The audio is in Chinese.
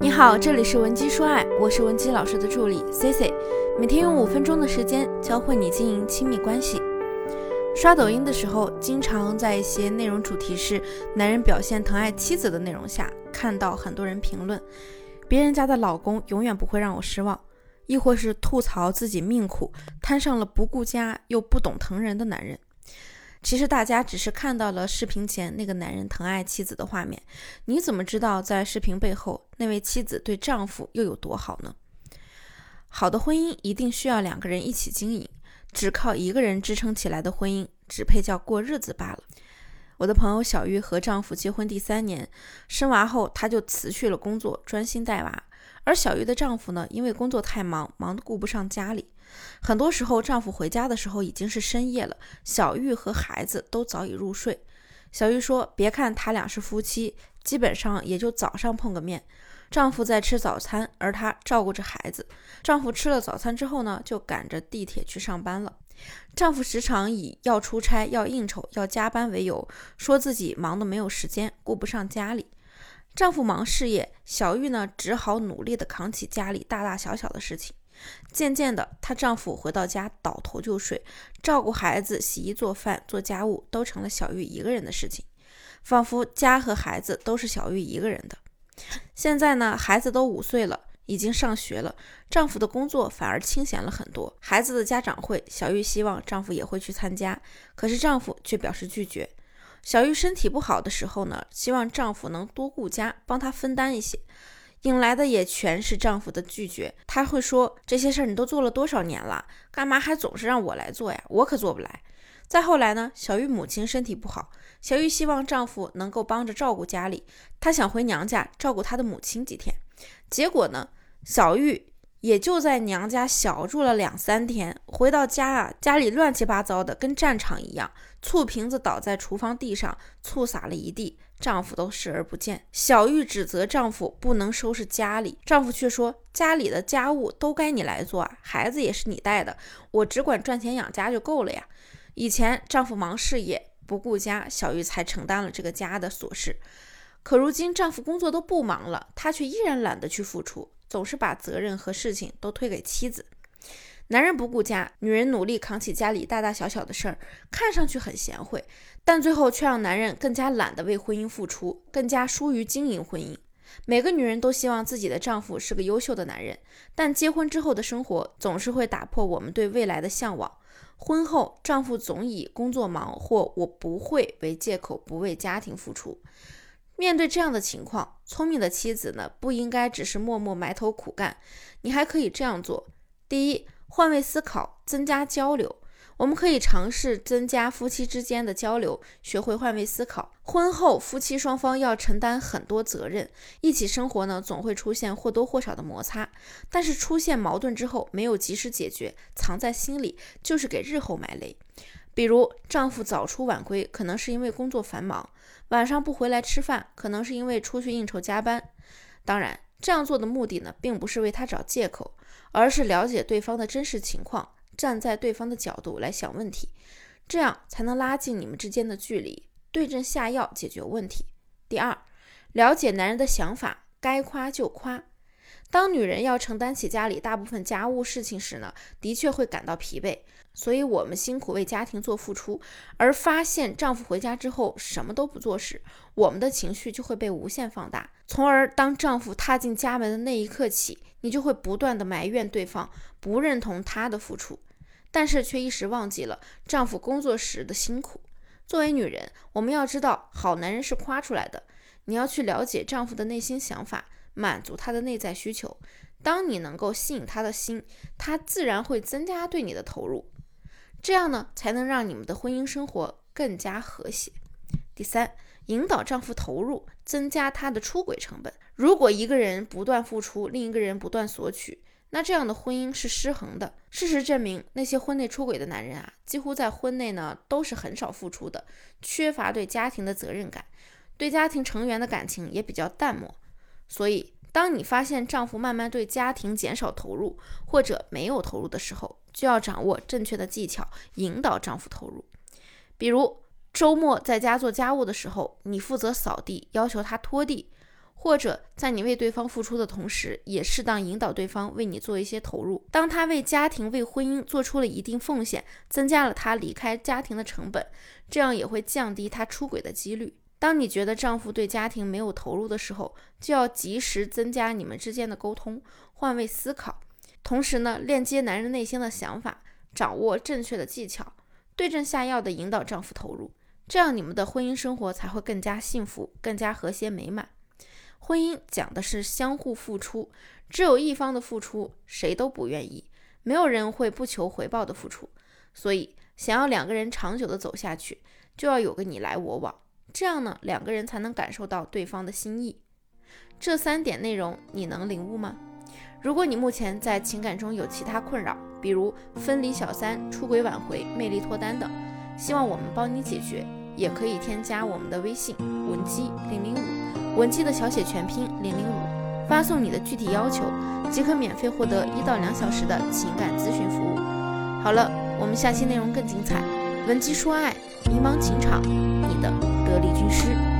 你好，这里是文姬说爱，我是文姬老师的助理 C C，每天用五分钟的时间教会你经营亲密关系。刷抖音的时候，经常在一些内容主题是男人表现疼爱妻子的内容下，看到很多人评论，别人家的老公永远不会让我失望，亦或是吐槽自己命苦，摊上了不顾家又不懂疼人的男人。其实大家只是看到了视频前那个男人疼爱妻子的画面，你怎么知道在视频背后那位妻子对丈夫又有多好呢？好的婚姻一定需要两个人一起经营，只靠一个人支撑起来的婚姻只配叫过日子罢了。我的朋友小玉和丈夫结婚第三年，生娃后她就辞去了工作，专心带娃。而小玉的丈夫呢，因为工作太忙，忙得顾不上家里。很多时候，丈夫回家的时候已经是深夜了，小玉和孩子都早已入睡。小玉说：“别看他俩是夫妻，基本上也就早上碰个面。丈夫在吃早餐，而她照顾着孩子。丈夫吃了早餐之后呢，就赶着地铁去上班了。丈夫时常以要出差、要应酬、要加班为由，说自己忙得没有时间，顾不上家里。丈夫忙事业，小玉呢只好努力地扛起家里大大小小的事情。”渐渐的，她丈夫回到家倒头就睡，照顾孩子、洗衣做饭、做家务都成了小玉一个人的事情，仿佛家和孩子都是小玉一个人的。现在呢，孩子都五岁了，已经上学了，丈夫的工作反而清闲了很多。孩子的家长会，小玉希望丈夫也会去参加，可是丈夫却表示拒绝。小玉身体不好的时候呢，希望丈夫能多顾家，帮她分担一些。引来的也全是丈夫的拒绝。她会说：“这些事儿你都做了多少年了，干嘛还总是让我来做呀？我可做不来。”再后来呢，小玉母亲身体不好，小玉希望丈夫能够帮着照顾家里，她想回娘家照顾她的母亲几天。结果呢，小玉。也就在娘家小住了两三天，回到家啊，家里乱七八糟的，跟战场一样。醋瓶子倒在厨房地上，醋洒了一地，丈夫都视而不见。小玉指责丈夫不能收拾家里，丈夫却说家里的家务都该你来做啊，孩子也是你带的，我只管赚钱养家就够了呀。以前丈夫忙事业不顾家，小玉才承担了这个家的琐事。可如今丈夫工作都不忙了，她却依然懒得去付出。总是把责任和事情都推给妻子，男人不顾家，女人努力扛起家里大大小小的事儿，看上去很贤惠，但最后却让男人更加懒得为婚姻付出，更加疏于经营婚姻。每个女人都希望自己的丈夫是个优秀的男人，但结婚之后的生活总是会打破我们对未来的向往。婚后，丈夫总以工作忙或我不会为借口，不为家庭付出。面对这样的情况，聪明的妻子呢，不应该只是默默埋头苦干，你还可以这样做：第一，换位思考，增加交流。我们可以尝试增加夫妻之间的交流，学会换位思考。婚后，夫妻双方要承担很多责任，一起生活呢，总会出现或多或少的摩擦。但是出现矛盾之后，没有及时解决，藏在心里，就是给日后埋雷。比如，丈夫早出晚归，可能是因为工作繁忙；晚上不回来吃饭，可能是因为出去应酬加班。当然，这样做的目的呢，并不是为他找借口，而是了解对方的真实情况，站在对方的角度来想问题，这样才能拉近你们之间的距离，对症下药解决问题。第二，了解男人的想法，该夸就夸。当女人要承担起家里大部分家务事情时呢，的确会感到疲惫。所以，我们辛苦为家庭做付出，而发现丈夫回家之后什么都不做时，我们的情绪就会被无限放大，从而当丈夫踏进家门的那一刻起，你就会不断的埋怨对方不认同他的付出，但是却一时忘记了丈夫工作时的辛苦。作为女人，我们要知道，好男人是夸出来的，你要去了解丈夫的内心想法。满足他的内在需求，当你能够吸引他的心，他自然会增加对你的投入，这样呢，才能让你们的婚姻生活更加和谐。第三，引导丈夫投入，增加他的出轨成本。如果一个人不断付出，另一个人不断索取，那这样的婚姻是失衡的。事实证明，那些婚内出轨的男人啊，几乎在婚内呢都是很少付出的，缺乏对家庭的责任感，对家庭成员的感情也比较淡漠。所以，当你发现丈夫慢慢对家庭减少投入，或者没有投入的时候，就要掌握正确的技巧，引导丈夫投入。比如，周末在家做家务的时候，你负责扫地，要求他拖地；或者在你为对方付出的同时，也适当引导对方为你做一些投入。当他为家庭、为婚姻做出了一定奉献，增加了他离开家庭的成本，这样也会降低他出轨的几率。当你觉得丈夫对家庭没有投入的时候，就要及时增加你们之间的沟通，换位思考，同时呢，链接男人内心的想法，掌握正确的技巧，对症下药的引导丈夫投入，这样你们的婚姻生活才会更加幸福，更加和谐美满。婚姻讲的是相互付出，只有一方的付出，谁都不愿意，没有人会不求回报的付出。所以，想要两个人长久的走下去，就要有个你来我往，这样呢，两个人才能感受到对方的心意。这三点内容你能领悟吗？如果你目前在情感中有其他困扰，比如分离、小三、出轨、挽回、魅力脱单等，希望我们帮你解决，也可以添加我们的微信文姬零零五。文姬的小写全拼零零五，发送你的具体要求，即可免费获得一到两小时的情感咨询服务。好了，我们下期内容更精彩，文姬说爱，迷茫情场，你的得力军师。